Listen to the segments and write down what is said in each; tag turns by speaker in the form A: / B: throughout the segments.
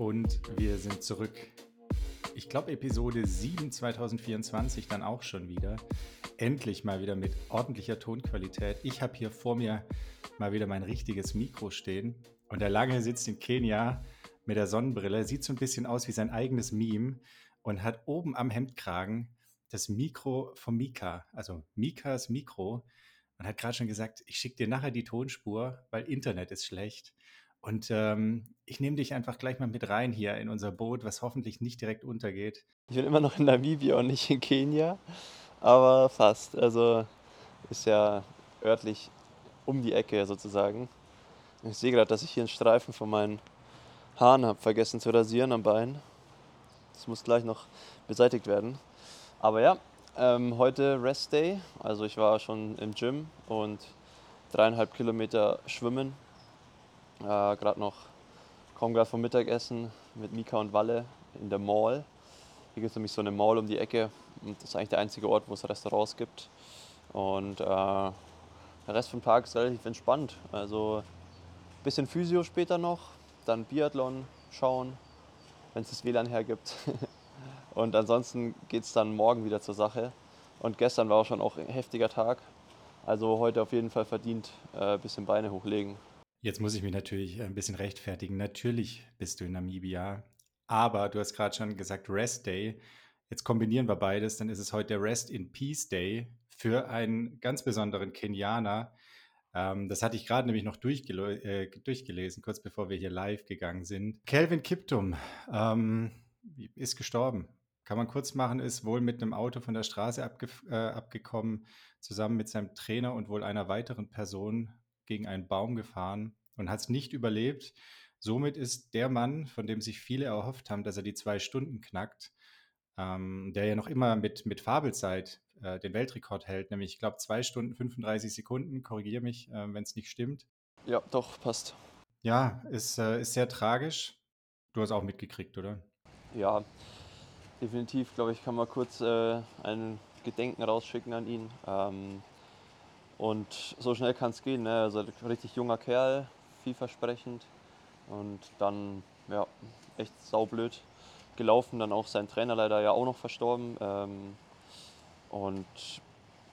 A: Und wir sind zurück. Ich glaube, Episode 7 2024 dann auch schon wieder. Endlich mal wieder mit ordentlicher Tonqualität. Ich habe hier vor mir mal wieder mein richtiges Mikro stehen. Und der Lange sitzt in Kenia mit der Sonnenbrille, sieht so ein bisschen aus wie sein eigenes Meme und hat oben am Hemdkragen das Mikro von Mika, also Mikas Mikro. Und hat gerade schon gesagt, ich schicke dir nachher die Tonspur, weil Internet ist schlecht. Und ähm, ich nehme dich einfach gleich mal mit rein hier in unser Boot, was hoffentlich nicht direkt untergeht.
B: Ich bin immer noch in Namibia und nicht in Kenia, aber fast. Also ist ja örtlich um die Ecke sozusagen. Ich sehe gerade, dass ich hier einen Streifen von meinen Haaren habe vergessen zu rasieren am Bein. Das muss gleich noch beseitigt werden. Aber ja, ähm, heute Rest Day. Also ich war schon im Gym und dreieinhalb Kilometer schwimmen äh, gerade noch, komme gerade vom Mittagessen mit Mika und Walle in der Mall. Hier gibt es nämlich so eine Mall um die Ecke und das ist eigentlich der einzige Ort, wo es Restaurants gibt. Und äh, der Rest vom Tag ist relativ entspannt. Also ein bisschen Physio später noch, dann Biathlon schauen, wenn es das WLAN hergibt. und ansonsten geht es dann morgen wieder zur Sache. Und gestern war auch schon auch ein heftiger Tag. Also heute auf jeden Fall verdient ein äh, bisschen Beine hochlegen.
A: Jetzt muss ich mich natürlich ein bisschen rechtfertigen. Natürlich bist du in Namibia, aber du hast gerade schon gesagt Rest Day. Jetzt kombinieren wir beides, dann ist es heute der Rest in Peace Day für einen ganz besonderen Kenianer. Ähm, das hatte ich gerade nämlich noch äh, durchgelesen, kurz bevor wir hier live gegangen sind. Kelvin Kiptum ähm, ist gestorben. Kann man kurz machen, ist wohl mit einem Auto von der Straße abge äh, abgekommen, zusammen mit seinem Trainer und wohl einer weiteren Person gegen einen Baum gefahren und hat es nicht überlebt. Somit ist der Mann, von dem sich viele erhofft haben, dass er die zwei Stunden knackt, ähm, der ja noch immer mit, mit Fabelzeit äh, den Weltrekord hält, nämlich ich glaube zwei Stunden 35 Sekunden, korrigiere mich, äh, wenn es nicht stimmt.
B: Ja, doch, passt.
A: Ja, ist, äh, ist sehr tragisch. Du hast auch mitgekriegt, oder?
B: Ja, definitiv, glaube ich, kann man kurz äh, ein Gedenken rausschicken an ihn. Ähm, und so schnell kann es gehen. Ne? Also richtig junger Kerl, vielversprechend. Und dann, ja, echt saublöd gelaufen. Dann auch sein Trainer leider ja auch noch verstorben. Ähm, und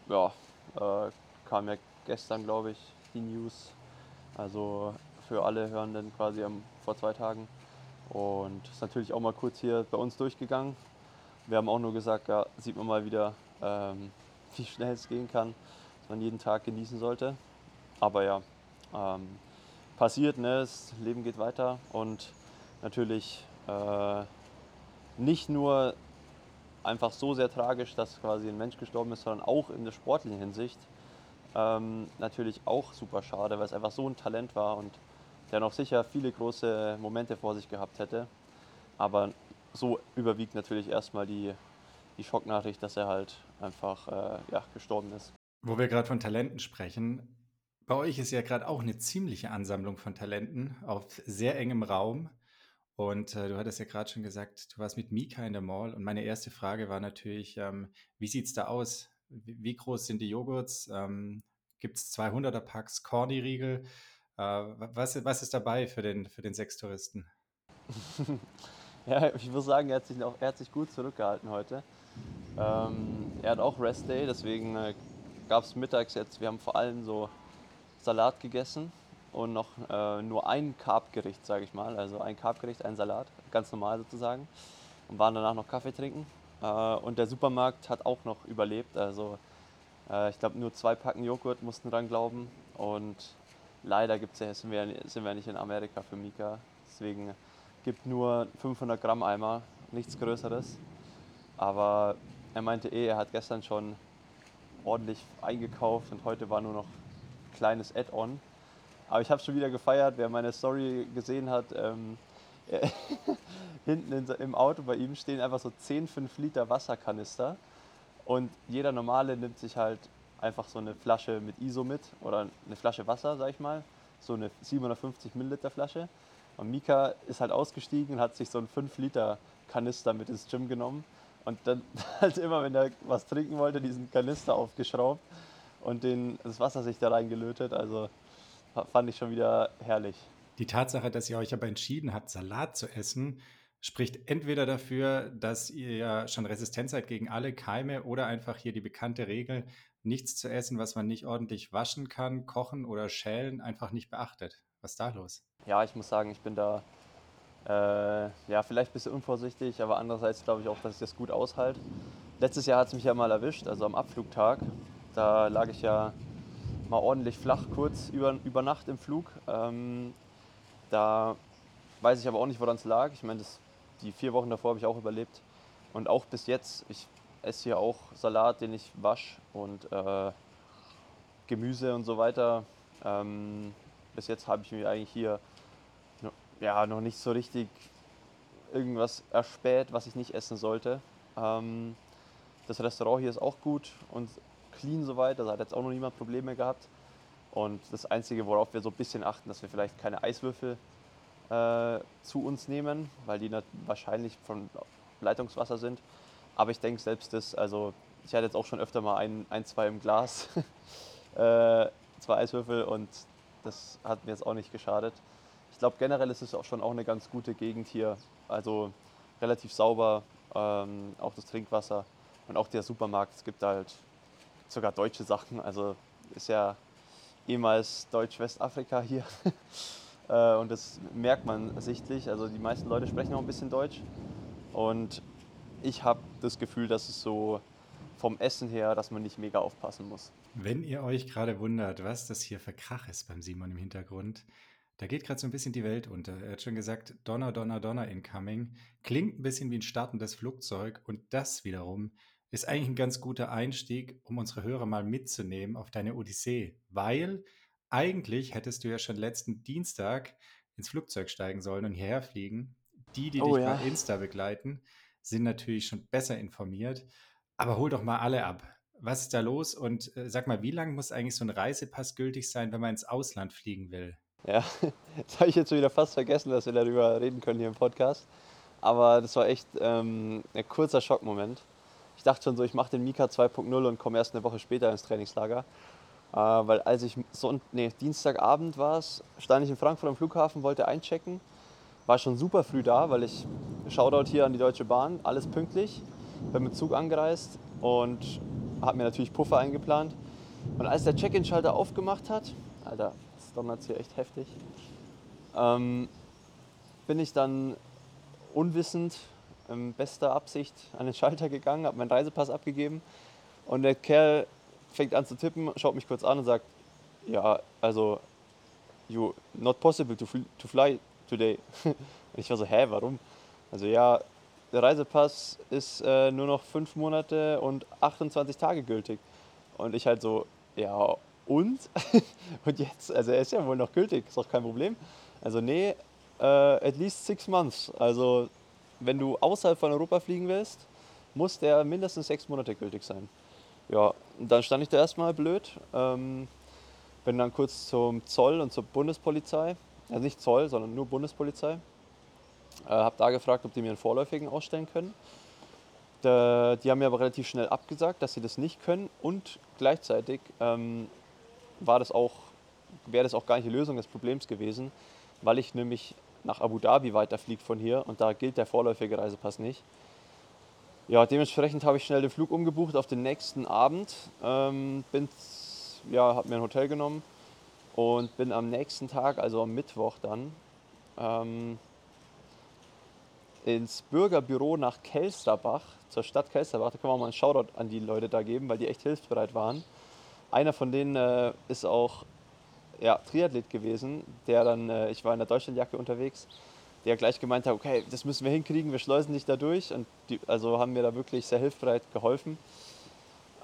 B: ja, äh, kam ja gestern, glaube ich, die News. Also für alle Hörenden quasi am, vor zwei Tagen. Und ist natürlich auch mal kurz hier bei uns durchgegangen. Wir haben auch nur gesagt, ja, sieht man mal wieder, ähm, wie schnell es gehen kann man jeden Tag genießen sollte. Aber ja, ähm, passiert, ne? das Leben geht weiter und natürlich äh, nicht nur einfach so sehr tragisch, dass quasi ein Mensch gestorben ist, sondern auch in der sportlichen Hinsicht ähm, natürlich auch super schade, weil es einfach so ein Talent war und der noch sicher viele große Momente vor sich gehabt hätte. Aber so überwiegt natürlich erstmal die, die Schocknachricht, dass er halt einfach äh, ja, gestorben ist.
A: Wo wir gerade von Talenten sprechen, bei euch ist ja gerade auch eine ziemliche Ansammlung von Talenten auf sehr engem Raum. Und äh, du hattest ja gerade schon gesagt, du warst mit Mika in der Mall. Und meine erste Frage war natürlich, ähm, wie sieht es da aus? Wie, wie, groß sind die Joghurts? Ähm, Gibt es 200er Packs, Corny-Riegel? Äh, was, was ist dabei für den, für den Sextouristen?
B: ja, ich muss sagen, er hat sich, auch, er hat sich gut zurückgehalten heute. Ähm, er hat auch Rest Day, deswegen äh, gab es mittags jetzt, wir haben vor allem so Salat gegessen und noch äh, nur ein Carbgericht, sage ich mal. Also ein Carbgericht, ein Salat, ganz normal sozusagen. Und waren danach noch Kaffee trinken. Äh, und der Supermarkt hat auch noch überlebt. Also äh, ich glaube nur zwei Packen Joghurt mussten dran glauben. Und leider gibt's ja, sind, wir, sind wir nicht in Amerika für Mika. Deswegen gibt nur 500 Gramm Eimer, nichts Größeres. Aber er meinte eh, er hat gestern schon ordentlich eingekauft und heute war nur noch ein kleines Add-on. Aber ich habe schon wieder gefeiert, wer meine Story gesehen hat. Ähm, hinten in, im Auto bei ihm stehen einfach so 10 5 Liter Wasserkanister und jeder normale nimmt sich halt einfach so eine Flasche mit ISO mit oder eine Flasche Wasser, sag ich mal, so eine 750 Milliliter Flasche. Und Mika ist halt ausgestiegen und hat sich so einen 5 Liter Kanister mit ins Gym genommen und dann halt immer, wenn er was trinken wollte, diesen Kanister aufgeschraubt und den, das Wasser sich da reingelötet. Also fand ich schon wieder herrlich.
A: Die Tatsache, dass ihr euch aber entschieden habt, Salat zu essen, spricht entweder dafür, dass ihr ja schon resistent seid gegen alle Keime oder einfach hier die bekannte Regel, nichts zu essen, was man nicht ordentlich waschen kann, kochen oder schälen, einfach nicht beachtet. Was ist da los?
B: Ja, ich muss sagen, ich bin da äh, ja, vielleicht ein bisschen unvorsichtig, aber andererseits glaube ich auch, dass ich das gut aushalte. Letztes Jahr hat es mich ja mal erwischt, also am Abflugtag. Da lag ich ja mal ordentlich flach kurz über, über Nacht im Flug. Ähm, da weiß ich aber auch nicht, woran es lag. Ich meine, die vier Wochen davor habe ich auch überlebt. Und auch bis jetzt, ich esse hier auch Salat, den ich wasche und äh, Gemüse und so weiter. Ähm, bis jetzt habe ich mir eigentlich hier ja, noch nicht so richtig irgendwas erspäht, was ich nicht essen sollte. Ähm, das Restaurant hier ist auch gut und clean soweit, da hat jetzt auch noch niemand Probleme gehabt. Und das Einzige, worauf wir so ein bisschen achten, dass wir vielleicht keine Eiswürfel äh, zu uns nehmen, weil die wahrscheinlich von Leitungswasser sind. Aber ich denke selbst das, also ich hatte jetzt auch schon öfter mal ein, ein zwei im Glas, äh, zwei Eiswürfel und das hat mir jetzt auch nicht geschadet. Ich glaube generell ist es auch schon auch eine ganz gute Gegend hier. Also relativ sauber, ähm, auch das Trinkwasser und auch der Supermarkt. Es gibt halt sogar deutsche Sachen. Also ist ja ehemals Deutsch-Westafrika hier. Äh, und das merkt man sichtlich. Also die meisten Leute sprechen auch ein bisschen Deutsch. Und ich habe das Gefühl, dass es so vom Essen her, dass man nicht mega aufpassen muss.
A: Wenn ihr euch gerade wundert, was das hier für Krach ist beim Simon im Hintergrund, da geht gerade so ein bisschen die Welt unter. Er hat schon gesagt, Donner, Donner, Donner incoming. Klingt ein bisschen wie ein startendes Flugzeug und das wiederum ist eigentlich ein ganz guter Einstieg, um unsere Hörer mal mitzunehmen auf deine Odyssee, weil eigentlich hättest du ja schon letzten Dienstag ins Flugzeug steigen sollen und hierher fliegen. Die, die oh, dich ja. bei Insta begleiten, sind natürlich schon besser informiert. Aber hol doch mal alle ab. Was ist da los? Und äh, sag mal, wie lange muss eigentlich so ein Reisepass gültig sein, wenn man ins Ausland fliegen will?
B: Ja, das habe ich jetzt wieder fast vergessen, dass wir darüber reden können hier im Podcast. Aber das war echt ähm, ein kurzer Schockmoment. Ich dachte schon so, ich mache den Mika 2.0 und komme erst eine Woche später ins Trainingslager. Äh, weil als ich so, nee, Dienstagabend war stand ich in Frankfurt am Flughafen, wollte einchecken. War schon super früh da, weil ich Shoutout hier an die Deutsche Bahn, alles pünktlich. Bin mit Zug angereist und habe mir natürlich Puffer eingeplant. Und als der Check-in-Schalter aufgemacht hat, Alter, donnert hier echt heftig, ähm, bin ich dann unwissend, in bester Absicht an den Schalter gegangen, habe meinen Reisepass abgegeben und der Kerl fängt an zu tippen, schaut mich kurz an und sagt, ja, also, you, not possible to, fly, to fly today. und ich war so, hä, warum? Also ja, der Reisepass ist äh, nur noch fünf Monate und 28 Tage gültig. Und ich halt so, ja, und? und jetzt, also er ist ja wohl noch gültig, ist auch kein Problem. Also nee, äh, at least six months. Also wenn du außerhalb von Europa fliegen willst, muss der mindestens sechs Monate gültig sein. Ja, und dann stand ich da erstmal blöd. Ähm, bin dann kurz zum Zoll und zur Bundespolizei. Also nicht Zoll, sondern nur Bundespolizei. Äh, hab da gefragt, ob die mir einen vorläufigen ausstellen können. Da, die haben mir aber relativ schnell abgesagt, dass sie das nicht können. Und gleichzeitig ähm, war das auch, wäre das auch gar nicht die Lösung des Problems gewesen, weil ich nämlich nach Abu Dhabi weiterfliege von hier und da gilt der vorläufige Reisepass nicht. Ja, dementsprechend habe ich schnell den Flug umgebucht auf den nächsten Abend. Ähm, ja, habe mir ein Hotel genommen und bin am nächsten Tag, also am Mittwoch dann, ähm, ins Bürgerbüro nach Kelsterbach, zur Stadt Kelsterbach. Da können wir auch mal einen Shoutout an die Leute da geben, weil die echt hilfsbereit waren. Einer von denen äh, ist auch ja, Triathlet gewesen, der dann, äh, ich war in der Deutschlandjacke unterwegs, der gleich gemeint hat, okay, das müssen wir hinkriegen, wir schleusen dich da durch. Und die, also haben mir da wirklich sehr hilfsbereit geholfen.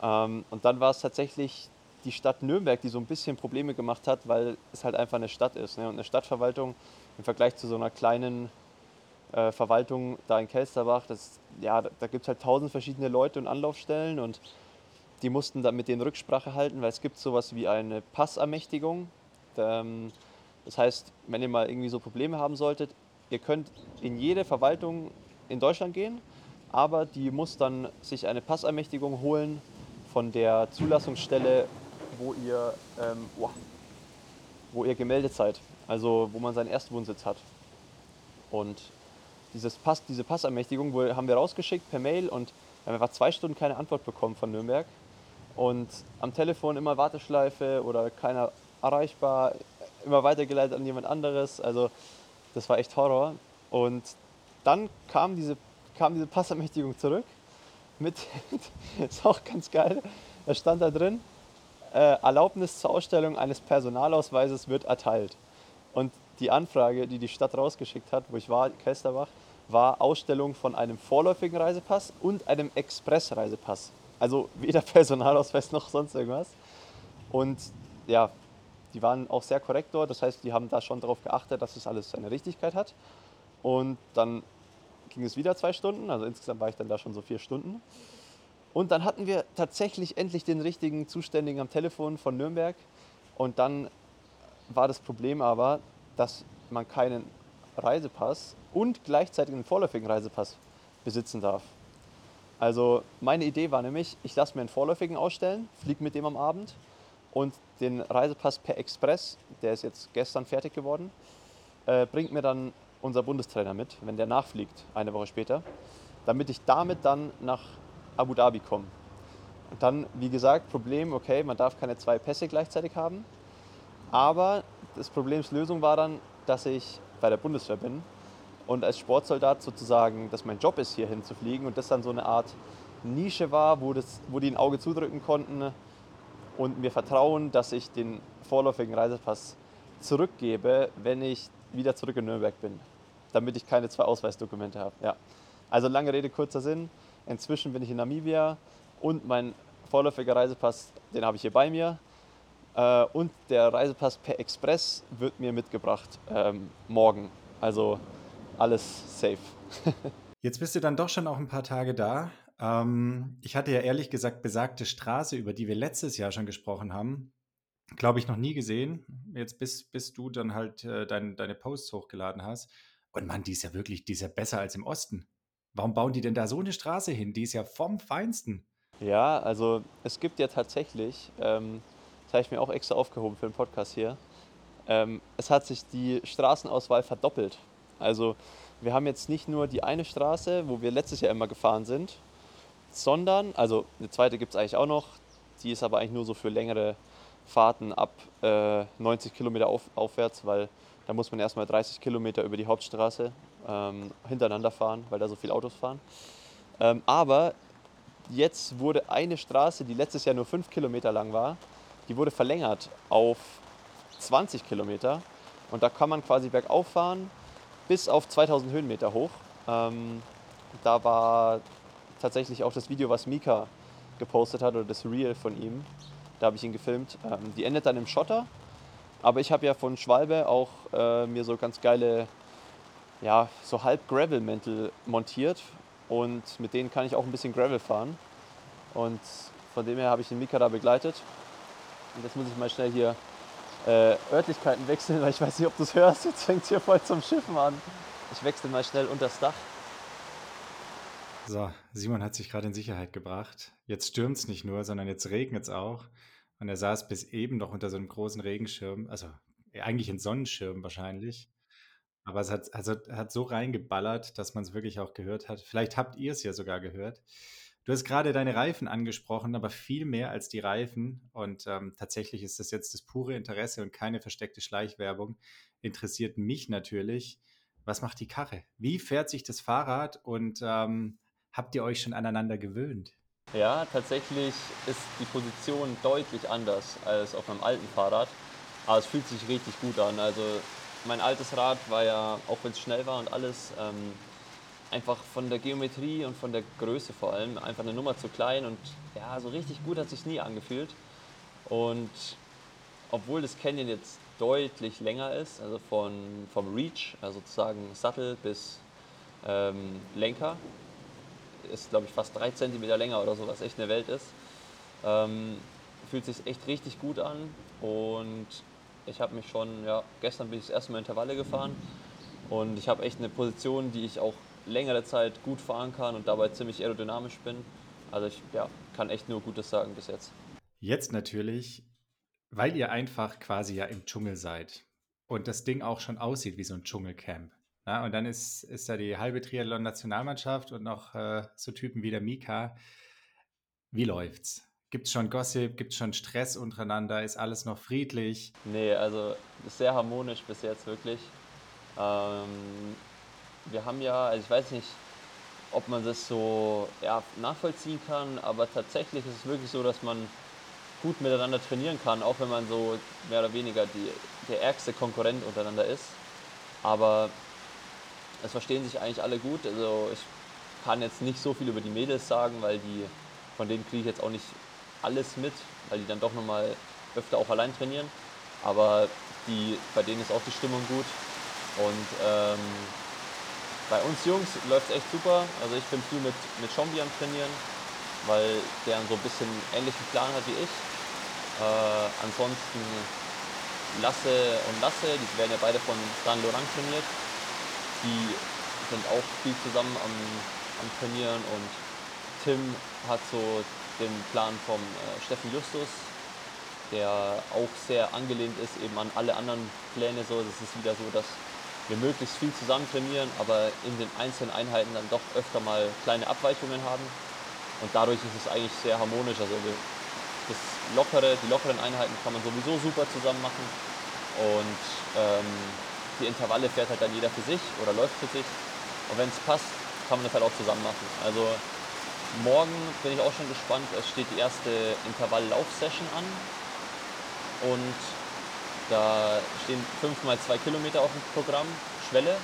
B: Ähm, und dann war es tatsächlich die Stadt Nürnberg, die so ein bisschen Probleme gemacht hat, weil es halt einfach eine Stadt ist. Ne? Und eine Stadtverwaltung im Vergleich zu so einer kleinen äh, Verwaltung da in Kelsterbach, das, ja, da, da gibt es halt tausend verschiedene Leute und Anlaufstellen und die mussten dann mit denen Rücksprache halten, weil es gibt sowas wie eine Passermächtigung. Ähm, das heißt, wenn ihr mal irgendwie so Probleme haben solltet, ihr könnt in jede Verwaltung in Deutschland gehen, aber die muss dann sich eine Passermächtigung holen von der Zulassungsstelle, wo ihr, ähm, wo ihr gemeldet seid. also wo man seinen ersten Wohnsitz hat. Und dieses Pass, diese Passermächtigung haben wir rausgeschickt per Mail und wir haben einfach zwei Stunden keine Antwort bekommen von Nürnberg. Und am Telefon immer Warteschleife oder keiner erreichbar, immer weitergeleitet an jemand anderes. Also das war echt Horror. Und dann kam diese, kam diese Passermächtigung zurück mit, ist auch ganz geil, da stand da drin, äh, Erlaubnis zur Ausstellung eines Personalausweises wird erteilt. Und die Anfrage, die die Stadt rausgeschickt hat, wo ich war, Kelsterbach, war Ausstellung von einem vorläufigen Reisepass und einem Expressreisepass. Also weder Personalausweis noch sonst irgendwas. Und ja, die waren auch sehr korrekt dort. Das heißt, die haben da schon darauf geachtet, dass es alles seine Richtigkeit hat. Und dann ging es wieder zwei Stunden. Also insgesamt war ich dann da schon so vier Stunden. Und dann hatten wir tatsächlich endlich den richtigen Zuständigen am Telefon von Nürnberg. Und dann war das Problem aber, dass man keinen Reisepass und gleichzeitig einen vorläufigen Reisepass besitzen darf. Also meine Idee war nämlich, ich lasse mir einen vorläufigen ausstellen, fliege mit dem am Abend und den Reisepass per Express, der ist jetzt gestern fertig geworden, äh, bringt mir dann unser Bundestrainer mit, wenn der nachfliegt, eine Woche später, damit ich damit dann nach Abu Dhabi komme. Und dann, wie gesagt, Problem, okay, man darf keine zwei Pässe gleichzeitig haben, aber das Problemslösung war dann, dass ich bei der Bundeswehr bin und als Sportsoldat sozusagen, dass mein Job ist, hier hinzufliegen und das dann so eine Art Nische war, wo, das, wo die ein Auge zudrücken konnten und mir vertrauen, dass ich den vorläufigen Reisepass zurückgebe, wenn ich wieder zurück in Nürnberg bin damit ich keine zwei Ausweisdokumente habe. Ja. Also lange Rede, kurzer Sinn. Inzwischen bin ich in Namibia und mein vorläufiger Reisepass, den habe ich hier bei mir. Äh, und der Reisepass per Express wird mir mitgebracht ähm, morgen. Also alles safe.
A: Jetzt bist du dann doch schon auch ein paar Tage da. Ähm, ich hatte ja ehrlich gesagt besagte Straße, über die wir letztes Jahr schon gesprochen haben, glaube ich, noch nie gesehen. Jetzt bis, bis du dann halt äh, dein, deine Posts hochgeladen hast. Und Mann, die ist ja wirklich, die ist ja besser als im Osten. Warum bauen die denn da so eine Straße hin? Die ist ja vom Feinsten.
B: Ja, also es gibt ja tatsächlich, ähm, das habe ich mir auch extra aufgehoben für den Podcast hier, ähm, es hat sich die Straßenauswahl verdoppelt. Also wir haben jetzt nicht nur die eine Straße, wo wir letztes Jahr immer gefahren sind, sondern, also eine zweite gibt es eigentlich auch noch, die ist aber eigentlich nur so für längere Fahrten ab äh, 90 Kilometer auf, aufwärts, weil da muss man erstmal 30 Kilometer über die Hauptstraße ähm, hintereinander fahren, weil da so viele Autos fahren. Ähm, aber jetzt wurde eine Straße, die letztes Jahr nur 5 Kilometer lang war, die wurde verlängert auf 20 Kilometer. Und da kann man quasi bergauf fahren bis auf 2000 Höhenmeter hoch. Ähm, da war tatsächlich auch das Video, was Mika gepostet hat, oder das Reel von ihm. Da habe ich ihn gefilmt. Ähm, die endet dann im Schotter aber ich habe ja von Schwalbe auch äh, mir so ganz geile, ja, so halb Gravel-Mäntel montiert und mit denen kann ich auch ein bisschen Gravel fahren. Und von dem her habe ich den Mika da begleitet. Und jetzt muss ich mal schnell hier äh, Örtlichkeiten wechseln, weil ich weiß nicht, ob du es hörst. Jetzt fängt es hier voll zum Schiffen an. Ich wechsle mal schnell unter das Dach.
A: So, Simon hat sich gerade in Sicherheit gebracht. Jetzt stürmt es nicht nur, sondern jetzt regnet es auch. Und er saß bis eben noch unter so einem großen Regenschirm, also eigentlich ein Sonnenschirm wahrscheinlich. Aber es hat, also, hat so reingeballert, dass man es wirklich auch gehört hat. Vielleicht habt ihr es ja sogar gehört. Du hast gerade deine Reifen angesprochen, aber viel mehr als die Reifen. Und ähm, tatsächlich ist das jetzt das pure Interesse und keine versteckte Schleichwerbung. Interessiert mich natürlich, was macht die Karre? Wie fährt sich das Fahrrad und ähm, habt ihr euch schon aneinander gewöhnt?
B: Ja, tatsächlich ist die Position deutlich anders als auf meinem alten Fahrrad. Aber es fühlt sich richtig gut an. Also mein altes Rad war ja, auch wenn es schnell war und alles, ähm, einfach von der Geometrie und von der Größe vor allem einfach eine Nummer zu klein und ja, so richtig gut hat sich nie angefühlt. Und obwohl das Canyon jetzt deutlich länger ist, also von, vom Reach, also sozusagen Sattel bis ähm, Lenker, ist, glaube ich, fast drei Zentimeter länger oder so, was echt eine Welt ist. Ähm, fühlt sich echt richtig gut an und ich habe mich schon, ja, gestern bin ich das erste Mal Intervalle gefahren und ich habe echt eine Position, die ich auch längere Zeit gut fahren kann und dabei ziemlich aerodynamisch bin. Also ich ja, kann echt nur Gutes sagen bis jetzt.
A: Jetzt natürlich, weil ihr einfach quasi ja im Dschungel seid. und das Ding auch schon aussieht wie so ein Dschungelcamp. Ja, und dann ist, ist da die halbe Triathlon-Nationalmannschaft und noch äh, so Typen wie der Mika. Wie läuft's? Gibt es schon Gossip? Gibt es schon Stress untereinander? Ist alles noch friedlich?
B: Nee, also sehr harmonisch bis jetzt wirklich. Ähm, wir haben ja, also ich weiß nicht, ob man das so ja, nachvollziehen kann, aber tatsächlich ist es wirklich so, dass man gut miteinander trainieren kann, auch wenn man so mehr oder weniger die, der ärgste Konkurrent untereinander ist. Aber es verstehen sich eigentlich alle gut. Also ich kann jetzt nicht so viel über die Mädels sagen, weil die, von denen kriege ich jetzt auch nicht alles mit, weil die dann doch nochmal öfter auch allein trainieren. Aber die, bei denen ist auch die Stimmung gut. Und ähm, bei uns Jungs läuft es echt super. Also ich bin viel mit, mit Schombi am Trainieren, weil der so ein bisschen ähnlichen Plan hat wie ich. Äh, ansonsten Lasse und Lasse, die werden ja beide von Stan Laurent trainiert. Die sind auch viel zusammen am, am Trainieren und Tim hat so den Plan vom äh, Steffen Justus, der auch sehr angelehnt ist eben an alle anderen Pläne. So, es ist wieder so, dass wir möglichst viel zusammen trainieren, aber in den einzelnen Einheiten dann doch öfter mal kleine Abweichungen haben. Und dadurch ist es eigentlich sehr harmonisch. Also das lockere, die lockeren Einheiten kann man sowieso super zusammen machen. Und ähm, die Intervalle fährt halt dann jeder für sich oder läuft für sich. Und wenn es passt, kann man das halt auch zusammen machen. Also morgen bin ich auch schon gespannt. Es steht die erste Intervalllauf-Session an. Und da stehen 5 mal 2 Kilometer auf dem Programm, Schwelle.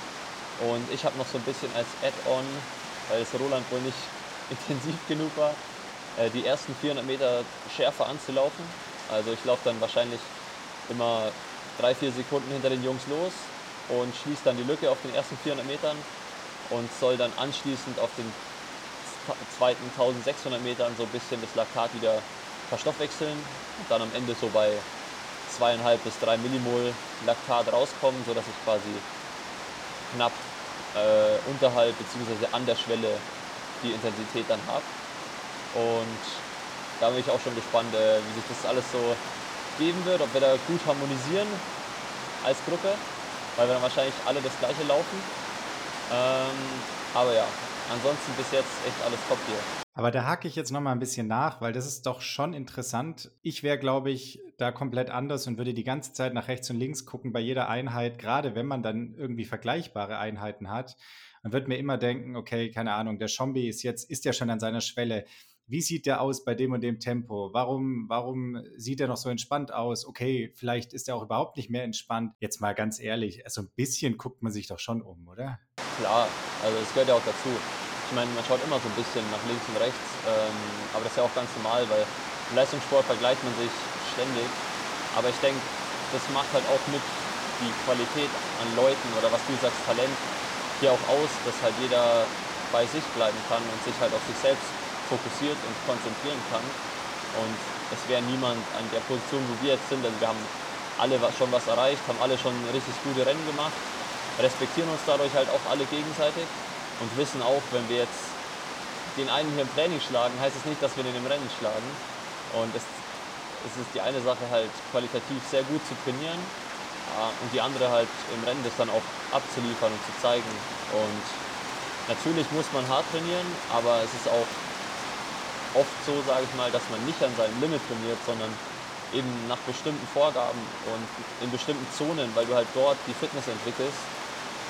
B: Und ich habe noch so ein bisschen als Add-on, weil es Roland wohl nicht intensiv genug war, äh, die ersten 400 Meter schärfer anzulaufen. Also ich laufe dann wahrscheinlich immer drei, vier Sekunden hinter den Jungs los und schließe dann die Lücke auf den ersten 400 Metern und soll dann anschließend auf den zweiten 1600 Metern so ein bisschen das Laktat wieder verstoffwechseln und dann am Ende so bei zweieinhalb bis drei Millimol Laktat rauskommen, sodass ich quasi knapp äh, unterhalb bzw. an der Schwelle die Intensität dann habe. Und da bin ich auch schon gespannt, äh, wie sich das alles so geben wird, ob wir da gut harmonisieren als Gruppe, weil wir dann wahrscheinlich alle das gleiche laufen. Ähm, aber ja, ansonsten bis jetzt echt alles top hier.
A: Aber da hake ich jetzt noch mal ein bisschen nach, weil das ist doch schon interessant. Ich wäre, glaube ich, da komplett anders und würde die ganze Zeit nach rechts und links gucken bei jeder Einheit, gerade wenn man dann irgendwie vergleichbare Einheiten hat. Man wird mir immer denken, okay, keine Ahnung, der Schombi ist jetzt, ist ja schon an seiner Schwelle wie sieht der aus bei dem und dem Tempo? Warum, warum sieht er noch so entspannt aus? Okay, vielleicht ist er auch überhaupt nicht mehr entspannt. Jetzt mal ganz ehrlich, so ein bisschen guckt man sich doch schon um, oder?
B: Klar, also es gehört ja auch dazu. Ich meine, man schaut immer so ein bisschen nach links und rechts, ähm, aber das ist ja auch ganz normal, weil im Leistungssport vergleicht man sich ständig. Aber ich denke, das macht halt auch mit die Qualität an Leuten oder was du sagst, Talent hier auch aus, dass halt jeder bei sich bleiben kann und sich halt auf sich selbst fokussiert und konzentrieren kann. Und es wäre niemand an der Position, wo wir jetzt sind. Also wir haben alle schon was erreicht, haben alle schon richtig gute Rennen gemacht, respektieren uns dadurch halt auch alle gegenseitig und wissen auch, wenn wir jetzt den einen hier im Training schlagen, heißt es nicht, dass wir den im Rennen schlagen. Und es, es ist die eine Sache halt qualitativ sehr gut zu trainieren und die andere halt im Rennen das dann auch abzuliefern und zu zeigen. Und natürlich muss man hart trainieren, aber es ist auch oft so, sage ich mal, dass man nicht an seinem Limit trainiert, sondern eben nach bestimmten Vorgaben und in bestimmten Zonen, weil du halt dort die Fitness entwickelst,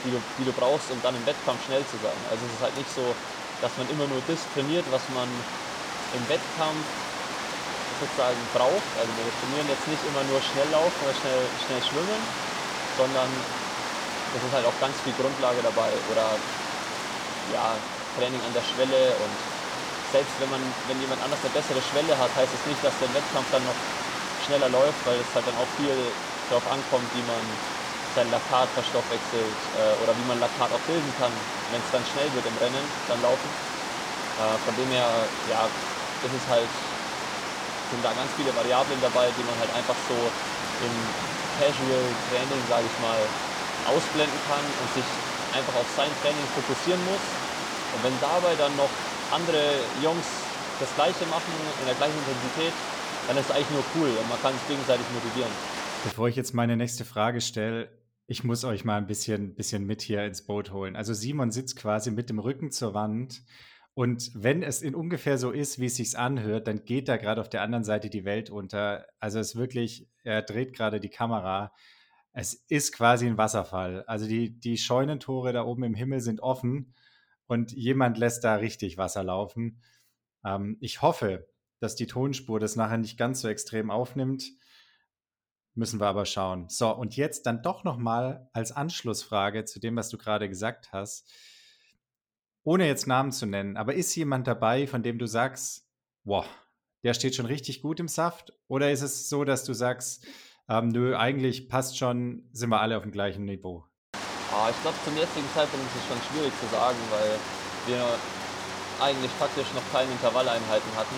B: die du, die du brauchst, um dann im Wettkampf schnell zu sein. Also es ist halt nicht so, dass man immer nur das trainiert, was man im Wettkampf sozusagen braucht. Also wir trainieren jetzt nicht immer nur schnell laufen oder schnell, schnell schwimmen, sondern es ist halt auch ganz viel Grundlage dabei oder ja, Training an der Schwelle und selbst wenn man, wenn jemand anders eine bessere Schwelle hat, heißt es nicht, dass der Wettkampf dann noch schneller läuft, weil es halt dann auch viel darauf ankommt, wie man sein Laktat verstoffwechselt äh, oder wie man Laktat auch bilden kann, wenn es dann schnell wird im Rennen, dann laufen. Äh, von dem her, ja, ist es halt, sind da ganz viele Variablen dabei, die man halt einfach so im Casual Training, sage ich mal, ausblenden kann und sich einfach auf sein Training fokussieren muss. Und wenn dabei dann noch andere Jungs das Gleiche machen, in der gleichen Intensität, dann ist es eigentlich nur cool und man kann sich gegenseitig motivieren.
A: Bevor ich jetzt meine nächste Frage stelle, Ich muss euch mal ein bisschen, bisschen mit hier ins Boot holen. Also Simon sitzt quasi mit dem Rücken zur Wand und wenn es in ungefähr so ist, wie es sich anhört, dann geht da gerade auf der anderen Seite die Welt unter. Also es wirklich, er dreht gerade die Kamera. Es ist quasi ein Wasserfall. Also die, die Scheunentore da oben im Himmel sind offen und jemand lässt da richtig Wasser laufen. Ähm, ich hoffe, dass die Tonspur das nachher nicht ganz so extrem aufnimmt. Müssen wir aber schauen. So, und jetzt dann doch nochmal als Anschlussfrage zu dem, was du gerade gesagt hast. Ohne jetzt Namen zu nennen, aber ist jemand dabei, von dem du sagst, boah, der steht schon richtig gut im Saft? Oder ist es so, dass du sagst, ähm, nö, eigentlich passt schon, sind wir alle auf dem gleichen Niveau?
B: Ah, ich glaube, zum jetzigen Zeitpunkt ist es schon schwierig zu sagen, weil wir eigentlich faktisch noch keine Intervalleinheiten hatten.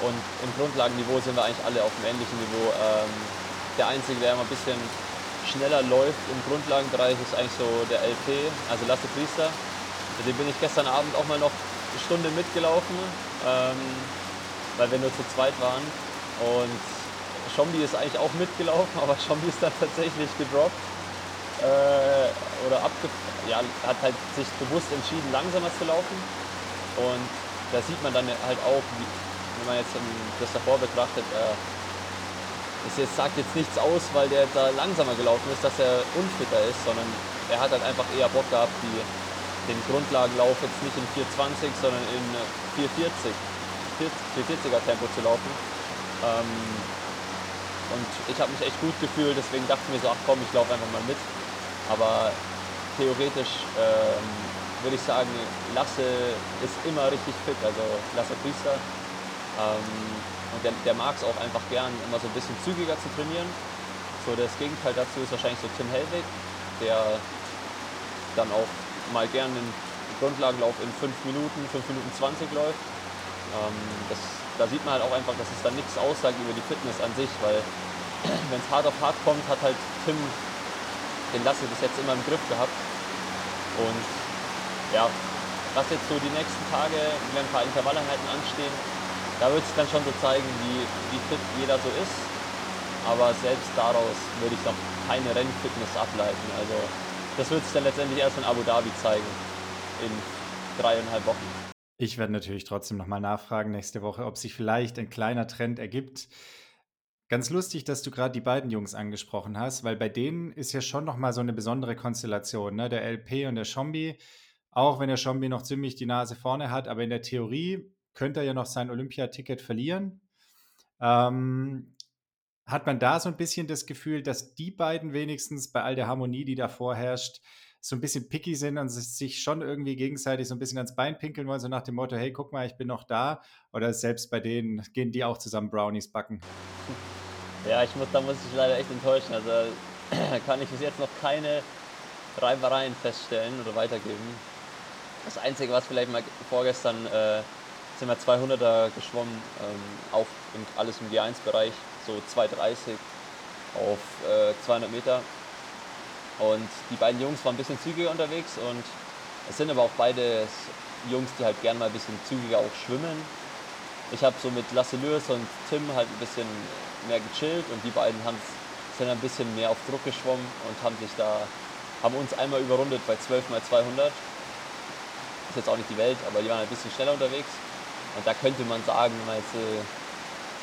B: Und im Grundlagenniveau sind wir eigentlich alle auf dem ähnlichen Niveau. Ähm, der Einzige, der immer ein bisschen schneller läuft im Grundlagenbereich, ist eigentlich so der LP, also Lasse Priester. Dem bin ich gestern Abend auch mal noch eine Stunde mitgelaufen, ähm, weil wir nur zu zweit waren. Und Schombi ist eigentlich auch mitgelaufen, aber Schombi ist dann tatsächlich gedroppt. Äh, oder abge ja, hat halt sich bewusst entschieden, langsamer zu laufen. Und da sieht man dann halt auch, wie, wenn man jetzt das davor betrachtet, äh, es jetzt, sagt jetzt nichts aus, weil der da langsamer gelaufen ist, dass er unfitter ist, sondern er hat halt einfach eher Bock gehabt, die, den Grundlagenlauf jetzt nicht in 420, sondern in 440, 440er Tempo zu laufen. Ähm, und ich habe mich echt gut gefühlt, deswegen dachte ich mir so, ach komm, ich laufe einfach mal mit. Aber theoretisch ähm, würde ich sagen, Lasse ist immer richtig fit, also Lasse Priester. Ähm, und der, der mag es auch einfach gern, immer so ein bisschen zügiger zu trainieren. So das Gegenteil dazu ist wahrscheinlich so Tim Hellwig, der dann auch mal gern den Grundlagenlauf in 5 Minuten, 5 Minuten 20 läuft. Ähm, das, da sieht man halt auch einfach, dass es dann nichts aussagt über die Fitness an sich, weil wenn es hart auf hart kommt, hat halt Tim den Lasse bis jetzt immer im Griff gehabt. Und ja, was jetzt so die nächsten Tage, wenn ein paar Intervalleinheiten anstehen, da wird es dann schon so zeigen, wie, wie fit jeder so ist. Aber selbst daraus würde ich noch keine Rennfitness ableiten. Also das wird sich dann letztendlich erst in Abu Dhabi zeigen in dreieinhalb Wochen.
A: Ich werde natürlich trotzdem nochmal nachfragen nächste Woche, ob sich vielleicht ein kleiner Trend ergibt. Ganz lustig, dass du gerade die beiden Jungs angesprochen hast, weil bei denen ist ja schon nochmal so eine besondere Konstellation. Ne? Der LP und der Schombi, auch wenn der Schombi noch ziemlich die Nase vorne hat, aber in der Theorie könnte er ja noch sein Olympiaticket verlieren. Ähm, hat man da so ein bisschen das Gefühl, dass die beiden wenigstens bei all der Harmonie, die da vorherrscht, so ein bisschen picky sind und sich schon irgendwie gegenseitig so ein bisschen ans Bein pinkeln wollen, so nach dem Motto, hey, guck mal, ich bin noch da. Oder selbst bei denen gehen die auch zusammen Brownies backen.
B: Ja, ich muss, da muss ich leider echt enttäuschen. Also kann ich bis jetzt noch keine Reibereien feststellen oder weitergeben. Das Einzige, was vielleicht mal vorgestern äh, sind wir 200er geschwommen, ähm, auch in, alles im G1-Bereich, so 230 auf äh, 200 Meter. Und die beiden Jungs waren ein bisschen zügiger unterwegs und es sind aber auch beide Jungs, die halt gerne mal ein bisschen zügiger auch schwimmen. Ich habe so mit Lasse Lewis und Tim halt ein bisschen mehr gechillt und die beiden haben, sind ein bisschen mehr auf Druck geschwommen und haben sich da, haben uns einmal überrundet bei 12 x 200. Ist jetzt auch nicht die Welt, aber die waren ein bisschen schneller unterwegs. Und da könnte man sagen, wenn man jetzt äh,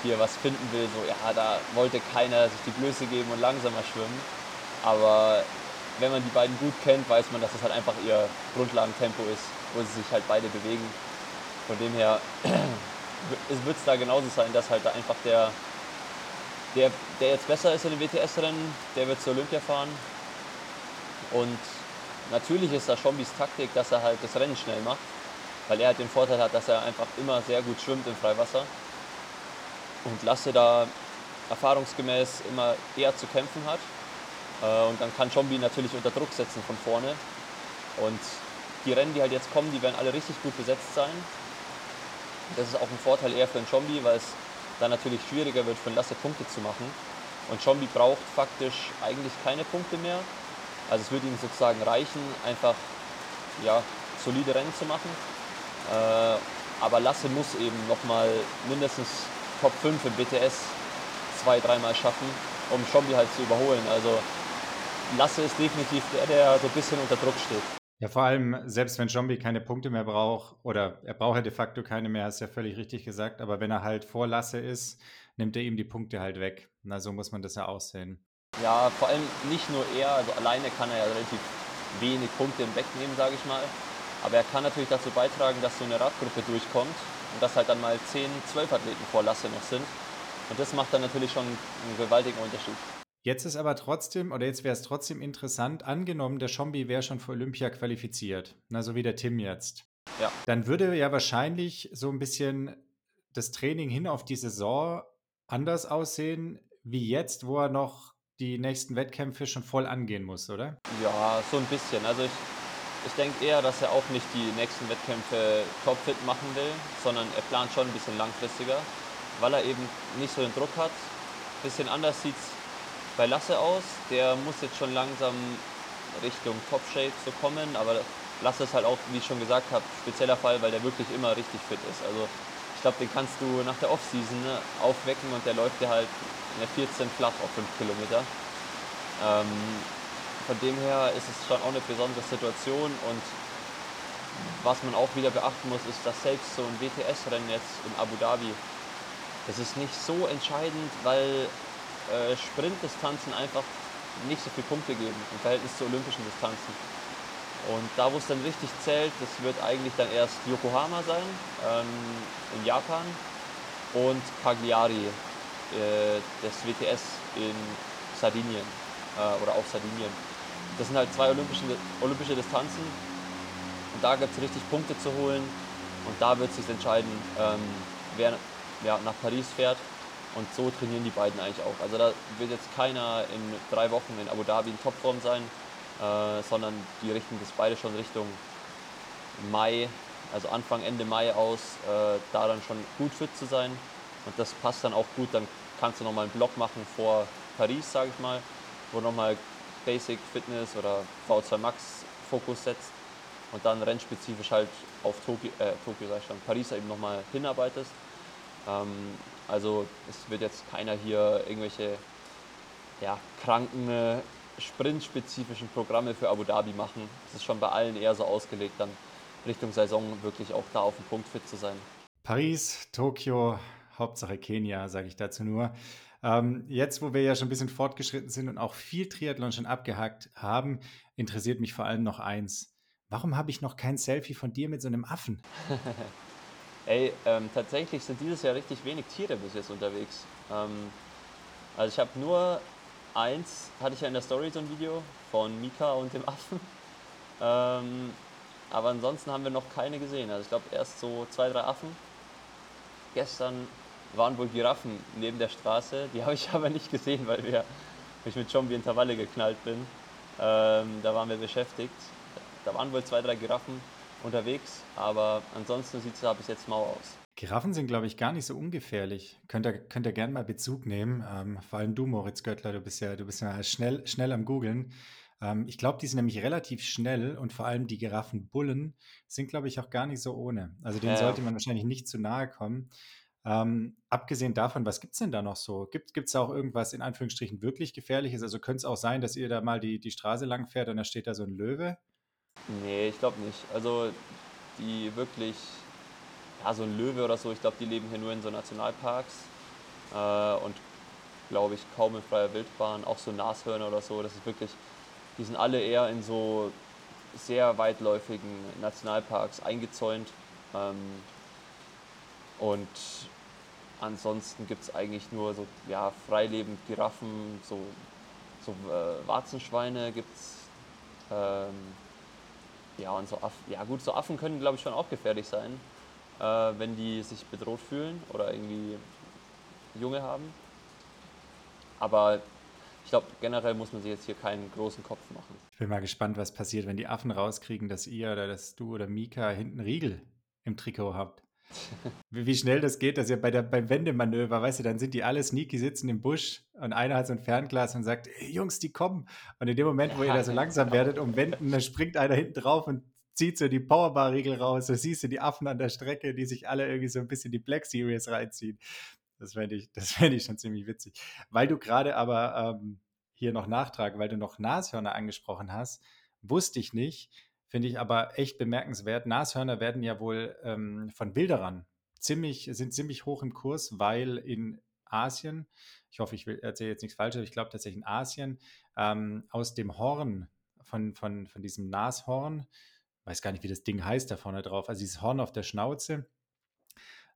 B: hier was finden will, so ja, da wollte keiner sich die Blöße geben und langsamer schwimmen. Aber wenn man die beiden gut kennt, weiß man, dass es halt einfach ihr Grundlagentempo ist, wo sie sich halt beide bewegen. Von dem her wird es da genauso sein, dass halt da einfach der, der, der jetzt besser ist in den WTS-Rennen, der wird zur Olympia fahren. Und natürlich ist da Schombis Taktik, dass er halt das Rennen schnell macht weil er halt den Vorteil hat, dass er einfach immer sehr gut schwimmt im Freiwasser und Lasse da erfahrungsgemäß immer eher zu kämpfen hat. Äh, und dann kann Chombi natürlich unter Druck setzen von vorne. Und die Rennen, die halt jetzt kommen, die werden alle richtig gut besetzt sein. Das ist auch ein Vorteil eher für den Chombi, weil es dann natürlich schwieriger wird, für den Lasse Punkte zu machen. Und Chombi braucht faktisch eigentlich keine Punkte mehr. Also es würde ihm sozusagen reichen, einfach ja, solide Rennen zu machen. Äh, aber Lasse muss eben nochmal mindestens Top 5 im BTS zwei, dreimal schaffen, um Schombi halt zu überholen. Also Lasse ist definitiv der, der so ein bisschen unter Druck steht.
A: Ja, vor allem, selbst wenn Zombie keine Punkte mehr braucht, oder er braucht ja de facto keine mehr, hast du ja völlig richtig gesagt, aber wenn er halt vor Lasse ist, nimmt er ihm die Punkte halt weg. Na, so muss man das ja aussehen.
B: Ja, vor allem nicht nur er, also alleine kann er ja relativ wenig Punkte wegnehmen, sage ich mal. Aber er kann natürlich dazu beitragen, dass so eine Radgruppe durchkommt und dass halt dann mal 10, 12 Athleten vor Lasse noch sind. Und das macht dann natürlich schon einen gewaltigen Unterschied.
A: Jetzt ist aber trotzdem, oder jetzt wäre es trotzdem interessant, angenommen, der Schombi wäre schon für Olympia qualifiziert, na, so wie der Tim jetzt.
B: Ja.
A: Dann würde ja wahrscheinlich so ein bisschen das Training hin auf die Saison anders aussehen, wie jetzt, wo er noch die nächsten Wettkämpfe schon voll angehen muss, oder?
B: Ja, so ein bisschen. Also ich, ich denke eher, dass er auch nicht die nächsten Wettkämpfe topfit machen will, sondern er plant schon ein bisschen langfristiger, weil er eben nicht so den Druck hat. Ein bisschen anders sieht es bei Lasse aus. Der muss jetzt schon langsam Richtung Top-Shape so kommen, aber Lasse ist halt auch, wie ich schon gesagt habe, spezieller Fall, weil der wirklich immer richtig fit ist. Also ich glaube, den kannst du nach der Offseason ne, aufwecken und der läuft dir halt in der 14 flach auf 5 Kilometer. Ähm, von dem her ist es schon auch eine besondere Situation und was man auch wieder beachten muss, ist, dass selbst so ein WTS-Rennen jetzt in Abu Dhabi, das ist nicht so entscheidend, weil äh, Sprintdistanzen einfach nicht so viele Punkte geben im Verhältnis zu olympischen Distanzen. Und da, wo es dann richtig zählt, das wird eigentlich dann erst Yokohama sein, ähm, in Japan, und Cagliari, äh, des WTS in Sardinien äh, oder auf Sardinien. Das sind halt zwei olympische, olympische Distanzen und da gibt es richtig Punkte zu holen und da wird sich entscheiden, ähm, wer ja, nach Paris fährt und so trainieren die beiden eigentlich auch. Also da wird jetzt keiner in drei Wochen in Abu Dhabi in Topform sein, äh, sondern die richten das beide schon Richtung Mai, also Anfang, Ende Mai aus, äh, da dann schon gut fit zu sein. Und das passt dann auch gut. Dann kannst du nochmal einen Block machen vor Paris, sage ich mal, wo nochmal Basic Fitness oder V2 Max Fokus setzt und dann rennspezifisch halt auf Tokio, äh, Tokio sag ich schon, Paris eben nochmal hinarbeitest. Ähm, also es wird jetzt keiner hier irgendwelche ja, kranken, äh, sprintspezifischen Programme für Abu Dhabi machen. Es ist schon bei allen eher so ausgelegt, dann Richtung Saison wirklich auch da auf dem Punkt fit zu sein.
A: Paris, Tokio, Hauptsache Kenia, sage ich dazu nur. Ähm, jetzt, wo wir ja schon ein bisschen fortgeschritten sind und auch viel Triathlon schon abgehakt haben, interessiert mich vor allem noch eins. Warum habe ich noch kein Selfie von dir mit so einem Affen?
B: Ey, ähm, tatsächlich sind dieses Jahr richtig wenig Tiere bis jetzt unterwegs. Ähm, also ich habe nur eins, hatte ich ja in der Story so ein Video von Mika und dem Affen. Ähm, aber ansonsten haben wir noch keine gesehen. Also ich glaube erst so zwei, drei Affen. Gestern waren wohl Giraffen neben der Straße. Die habe ich aber nicht gesehen, weil wir, ich mit Zombie Intervalle geknallt bin. Ähm, da waren wir beschäftigt. Da waren wohl zwei, drei Giraffen unterwegs, aber ansonsten sieht es da bis jetzt mau aus.
A: Giraffen sind, glaube ich, gar nicht so ungefährlich. Könnt ihr, könnt ihr gerne mal Bezug nehmen. Ähm, vor allem du, Moritz Göttler, du bist ja, du bist ja schnell, schnell am Googeln. Ähm, ich glaube, die sind nämlich relativ schnell und vor allem die Giraffenbullen sind, glaube ich, auch gar nicht so ohne. Also denen ja. sollte man wahrscheinlich nicht zu nahe kommen. Ähm, abgesehen davon, was gibt es denn da noch so? Gibt es da auch irgendwas in Anführungsstrichen wirklich Gefährliches? Also könnte es auch sein, dass ihr da mal die, die Straße lang fährt und da steht da so ein Löwe?
B: Nee, ich glaube nicht. Also die wirklich, ja, so ein Löwe oder so, ich glaube, die leben hier nur in so Nationalparks äh, und glaube ich kaum in freier Wildbahn, auch so Nashörner oder so. Das ist wirklich, die sind alle eher in so sehr weitläufigen Nationalparks eingezäunt. Ähm, und ansonsten gibt es eigentlich nur so ja, freilebend Giraffen, so, so äh, Warzenschweine gibt es. Ähm, ja, und so Affen, ja gut, so Affen können, glaube ich, schon auch gefährlich sein, äh, wenn die sich bedroht fühlen oder irgendwie Junge haben. Aber ich glaube, generell muss man sich jetzt hier keinen großen Kopf machen.
A: Ich bin mal gespannt, was passiert, wenn die Affen rauskriegen, dass ihr oder dass du oder Mika hinten Riegel im Trikot habt. Wie schnell das geht, dass ja bei der, beim Wendemanöver, weißt du, dann sind die alle sneaky sitzen im Busch und einer hat so ein Fernglas und sagt, hey, Jungs, die kommen. Und in dem Moment, wo ihr da so langsam werdet, umwenden, dann springt einer hinten drauf und zieht so die Powerbar-Riegel raus. Da siehst du die Affen an der Strecke, die sich alle irgendwie so ein bisschen die Black Series reinziehen. Das fände ich, das ich schon ziemlich witzig. Weil du gerade aber ähm, hier noch nachtragen, weil du noch Nashörner angesprochen hast. Wusste ich nicht, finde ich aber echt bemerkenswert. Nashörner werden ja wohl ähm, von Wilderern ziemlich, sind ziemlich hoch im Kurs, weil in Asien, ich hoffe, ich erzähle jetzt nichts Falsches, ich glaube tatsächlich in Asien, ähm, aus dem Horn von, von, von diesem Nashorn, weiß gar nicht, wie das Ding heißt da vorne drauf, also dieses Horn auf der Schnauze,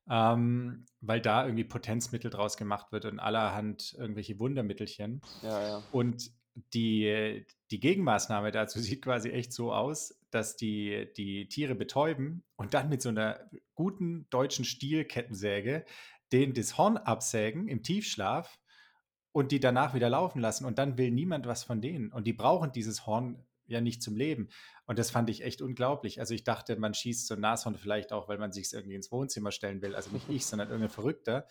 A: ähm, weil da irgendwie Potenzmittel draus gemacht wird und allerhand irgendwelche Wundermittelchen.
B: Ja, ja.
A: Und die, die Gegenmaßnahme dazu sieht quasi echt so aus, dass die, die Tiere betäuben und dann mit so einer guten deutschen Stielkettensäge denen das Horn absägen im Tiefschlaf und die danach wieder laufen lassen und dann will niemand was von denen und die brauchen dieses Horn ja nicht zum Leben. Und das fand ich echt unglaublich. Also ich dachte, man schießt so ein Nashorn vielleicht auch, weil man sich irgendwie ins Wohnzimmer stellen will. Also nicht ich, sondern irgendein Verrückter.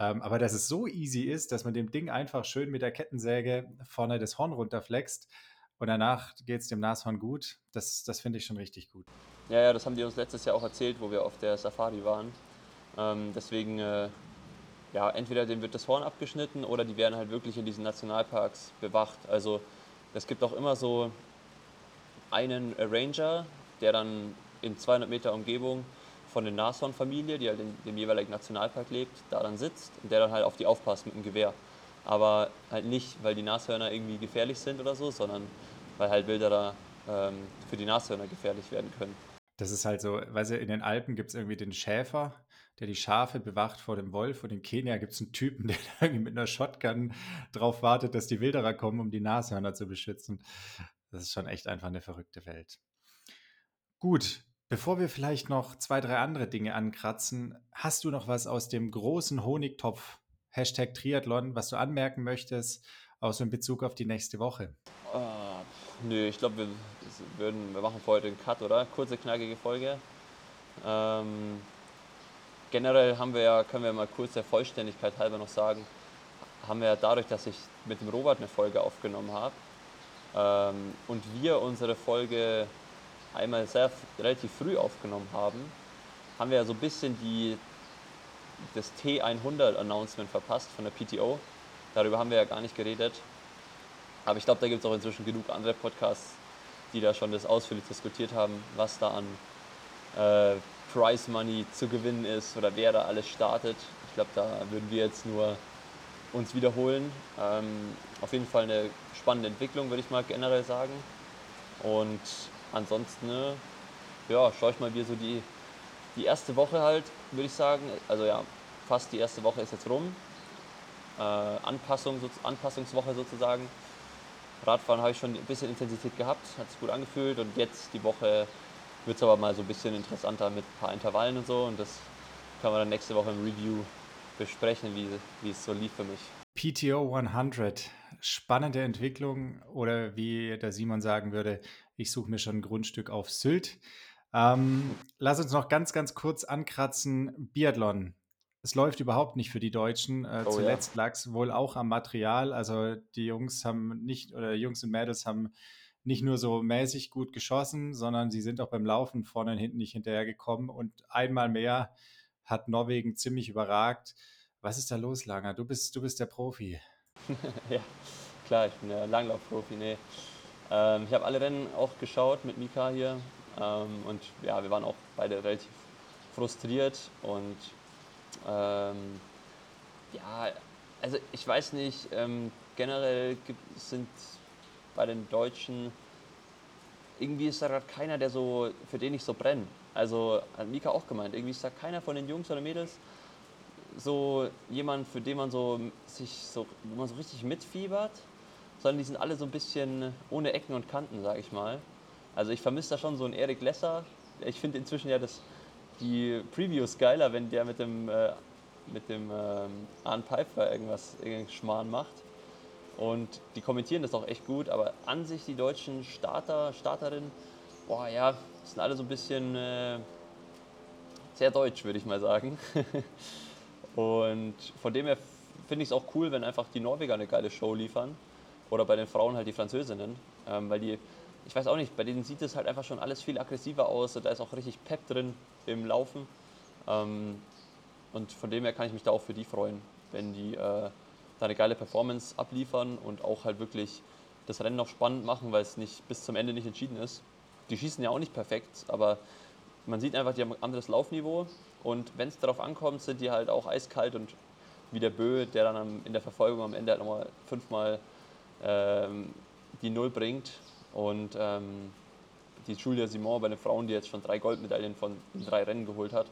A: Ähm, aber dass es so easy ist, dass man dem Ding einfach schön mit der Kettensäge vorne das Horn runterflext und danach geht es dem Nashorn gut, das, das finde ich schon richtig gut.
B: Ja, ja, das haben die uns letztes Jahr auch erzählt, wo wir auf der Safari waren. Ähm, deswegen, äh, ja, entweder dem wird das Horn abgeschnitten oder die werden halt wirklich in diesen Nationalparks bewacht. Also es gibt auch immer so einen Ranger, der dann in 200 Meter Umgebung von der Nashorn-Familie, die halt in dem jeweiligen Nationalpark lebt, da dann sitzt und der dann halt auf die aufpasst mit dem Gewehr. Aber halt nicht, weil die Nashörner irgendwie gefährlich sind oder so, sondern weil halt Wilderer ähm, für die Nashörner gefährlich werden können.
A: Das ist halt so, weißt du, in den Alpen gibt es irgendwie den Schäfer, der die Schafe bewacht vor dem Wolf. Und in Kenia gibt es einen Typen, der irgendwie mit einer Shotgun drauf wartet, dass die Wilderer kommen, um die Nashörner zu beschützen. Das ist schon echt einfach eine verrückte Welt. Gut, bevor wir vielleicht noch zwei, drei andere Dinge ankratzen, hast du noch was aus dem großen Honigtopf Hashtag Triathlon, was du anmerken möchtest, außer in Bezug auf die nächste Woche?
B: Uh, nö, ich glaube, wir, wir machen für heute einen Cut, oder? Kurze, knackige Folge. Ähm, generell haben wir ja, können wir mal kurz der Vollständigkeit halber noch sagen, haben wir ja dadurch, dass ich mit dem Robert eine Folge aufgenommen habe ähm, und wir unsere Folge einmal sehr relativ früh aufgenommen haben, haben wir ja so ein bisschen die, das T100-Announcement verpasst von der PTO. Darüber haben wir ja gar nicht geredet. Aber ich glaube, da gibt es auch inzwischen genug andere Podcasts, die da schon das ausführlich diskutiert haben, was da an äh, Prize Money zu gewinnen ist oder wer da alles startet. Ich glaube, da würden wir jetzt nur uns wiederholen. Ähm, auf jeden Fall eine spannende Entwicklung, würde ich mal generell sagen. Und ansonsten, ne, ja, schaue ich mal, wie so die, die erste Woche halt, würde ich sagen. Also ja, fast die erste Woche ist jetzt rum. Äh, Anpassung, Anpassungswoche sozusagen. Radfahren habe ich schon ein bisschen Intensität gehabt, hat sich gut angefühlt und jetzt die Woche wird es aber mal so ein bisschen interessanter mit ein paar Intervallen und so und das kann man dann nächste Woche im Review besprechen, wie, wie es so lief für mich.
A: PTO 100, spannende Entwicklung oder wie der Simon sagen würde, ich suche mir schon ein Grundstück auf Sylt. Ähm, lass uns noch ganz, ganz kurz ankratzen. Biathlon. Es läuft überhaupt nicht für die Deutschen. Äh, oh, zuletzt ja. lag es wohl auch am Material. Also die Jungs haben nicht, oder Jungs und Mädels haben nicht nur so mäßig gut geschossen, sondern sie sind auch beim Laufen vorne und hinten nicht hinterhergekommen. Und einmal mehr hat Norwegen ziemlich überragt. Was ist da los, Langer? Du bist, du bist der Profi.
B: ja, klar, ich bin der Langlaufprofi. Nee. Ähm, ich habe alle Rennen auch geschaut mit Mika hier. Ähm, und ja, wir waren auch beide relativ frustriert. Und ähm, ja, also ich weiß nicht, ähm, generell gibt, sind bei den Deutschen, irgendwie ist da gerade keiner, der so, für den ich so brenne. Also hat Mika auch gemeint, irgendwie ist da keiner von den Jungs oder Mädels so jemand, für den man so sich so, wo man so richtig mitfiebert, sondern die sind alle so ein bisschen ohne Ecken und Kanten, sag ich mal. Also ich vermisse da schon so einen Erik Lesser. Ich finde inzwischen ja das, die Previews geiler, wenn der mit dem, äh, mit dem ähm, Arne Pfeiffer irgendwas, Schmarrn macht. Und die kommentieren das auch echt gut, aber an sich die deutschen Starter, Starterinnen, boah ja, sind alle so ein bisschen äh, sehr deutsch, würde ich mal sagen. Und von dem her finde ich es auch cool, wenn einfach die Norweger eine geile Show liefern. Oder bei den Frauen halt die Französinnen. Ähm, weil die, ich weiß auch nicht, bei denen sieht es halt einfach schon alles viel aggressiver aus. Da ist auch richtig Pep drin im Laufen. Ähm, und von dem her kann ich mich da auch für die freuen, wenn die äh, da eine geile Performance abliefern und auch halt wirklich das Rennen noch spannend machen, weil es nicht bis zum Ende nicht entschieden ist. Die schießen ja auch nicht perfekt, aber man sieht einfach, die haben ein anderes Laufniveau und wenn es darauf ankommt, sind die halt auch eiskalt und wie der Bö, der dann in der Verfolgung am Ende halt nochmal fünfmal ähm, die Null bringt und ähm, die Julia Simon bei den Frauen, die jetzt schon drei Goldmedaillen von drei Rennen geholt hat,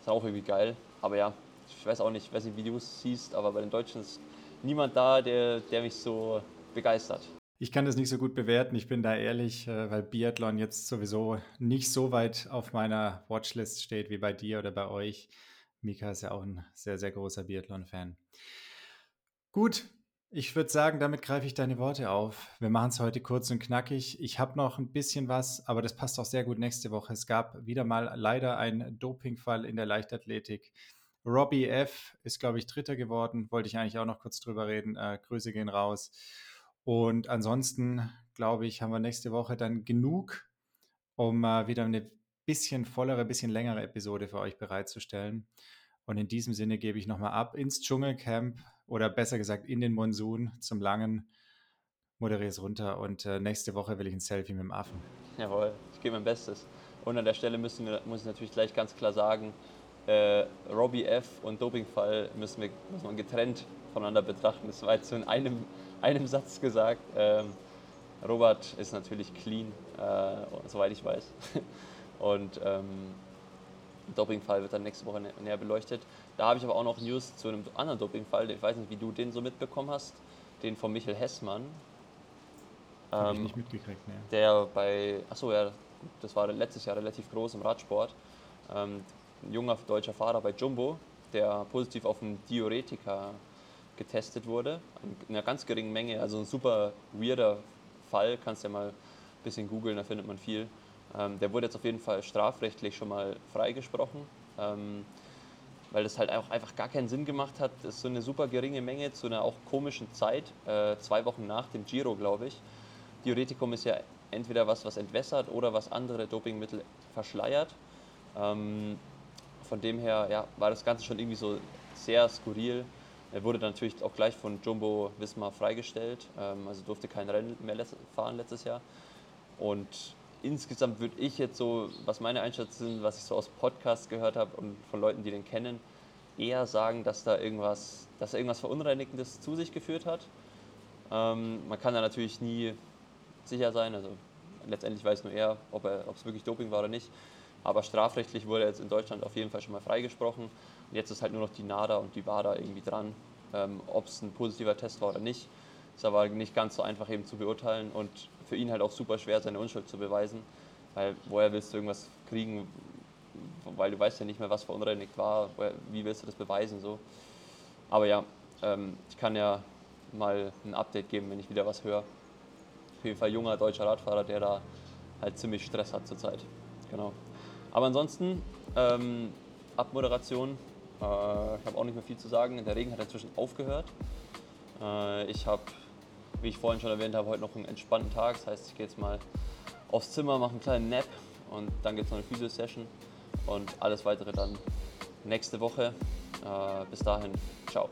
B: ist auch irgendwie geil. Aber ja, ich weiß auch nicht, wie du es siehst, aber bei den Deutschen ist niemand da, der, der mich so begeistert.
A: Ich kann das nicht so gut bewerten, ich bin da ehrlich, äh, weil Biathlon jetzt sowieso nicht so weit auf meiner Watchlist steht wie bei dir oder bei euch. Mika ist ja auch ein sehr, sehr großer Biathlon-Fan. Gut, ich würde sagen, damit greife ich deine Worte auf. Wir machen es heute kurz und knackig. Ich habe noch ein bisschen was, aber das passt auch sehr gut nächste Woche. Es gab wieder mal leider einen Dopingfall in der Leichtathletik. Robbie F. ist, glaube ich, Dritter geworden. Wollte ich eigentlich auch noch kurz drüber reden. Äh, Grüße gehen raus. Und ansonsten, glaube ich, haben wir nächste Woche dann genug, um äh, wieder eine bisschen vollere, bisschen längere Episode für euch bereitzustellen. Und in diesem Sinne gebe ich nochmal ab ins Dschungelcamp oder besser gesagt in den Monsun zum Langen. Moderiere es runter und äh, nächste Woche will ich ein Selfie mit dem Affen.
B: Jawohl, ich gebe mein Bestes. Und an der Stelle müssen, muss ich natürlich gleich ganz klar sagen, äh, Robbie F. und Dopingfall müssen wir, muss man getrennt voneinander betrachten. Das war jetzt so in einem, einem Satz gesagt. Ähm, Robert ist natürlich clean, äh, soweit ich weiß. Und ähm, Dopingfall wird dann nächste Woche näher beleuchtet. Da habe ich aber auch noch News zu einem anderen Dopingfall. Ich weiß nicht, wie du den so mitbekommen hast. Den von Michael Hessmann.
A: Habe ähm, ich nicht mitgekriegt, ne.
B: Der bei, achso, ja, das war letztes Jahr relativ groß im Radsport. Ähm, ein junger deutscher Fahrer bei Jumbo, der positiv auf einen Diuretika getestet wurde, in einer ganz geringen Menge, also ein super weirder Fall, kannst ja mal ein bisschen googeln, da findet man viel. Ähm, der wurde jetzt auf jeden Fall strafrechtlich schon mal freigesprochen, ähm, weil das halt auch einfach gar keinen Sinn gemacht hat. Das ist so eine super geringe Menge zu einer auch komischen Zeit, äh, zwei Wochen nach dem Giro, glaube ich. Diuretikum ist ja entweder was, was entwässert oder was andere Dopingmittel verschleiert. Ähm, von dem her ja, war das Ganze schon irgendwie so sehr skurril. Er wurde natürlich auch gleich von Jumbo Wismar freigestellt, ähm, also durfte kein Rennen mehr fahren letztes Jahr. Und insgesamt würde ich jetzt so, was meine Einschätzungen sind, was ich so aus Podcasts gehört habe und von Leuten, die den kennen, eher sagen, dass da irgendwas, dass er irgendwas Verunreinigendes zu sich geführt hat. Ähm, man kann da natürlich nie sicher sein, also letztendlich weiß nur er, ob es wirklich Doping war oder nicht. Aber strafrechtlich wurde er jetzt in Deutschland auf jeden Fall schon mal freigesprochen. Und jetzt ist halt nur noch die NADA und die WADA irgendwie dran, ähm, ob es ein positiver Test war oder nicht. Ist aber nicht ganz so einfach eben zu beurteilen und für ihn halt auch super schwer, seine Unschuld zu beweisen. Weil woher willst du irgendwas kriegen, weil du weißt ja nicht mehr, was verunreinigt war, wie willst du das beweisen so. Aber ja, ähm, ich kann ja mal ein Update geben, wenn ich wieder was höre. Auf jeden Fall junger deutscher Radfahrer, der da halt ziemlich Stress hat zurzeit. Genau. Aber ansonsten, ähm, Abmoderation, äh, ich habe auch nicht mehr viel zu sagen. Der Regen hat inzwischen aufgehört. Äh, ich habe, wie ich vorhin schon erwähnt habe, heute noch einen entspannten Tag. Das heißt, ich gehe jetzt mal aufs Zimmer, mache einen kleinen Nap und dann gibt es noch eine Physio-Session und alles weitere dann nächste Woche. Äh, bis dahin, ciao.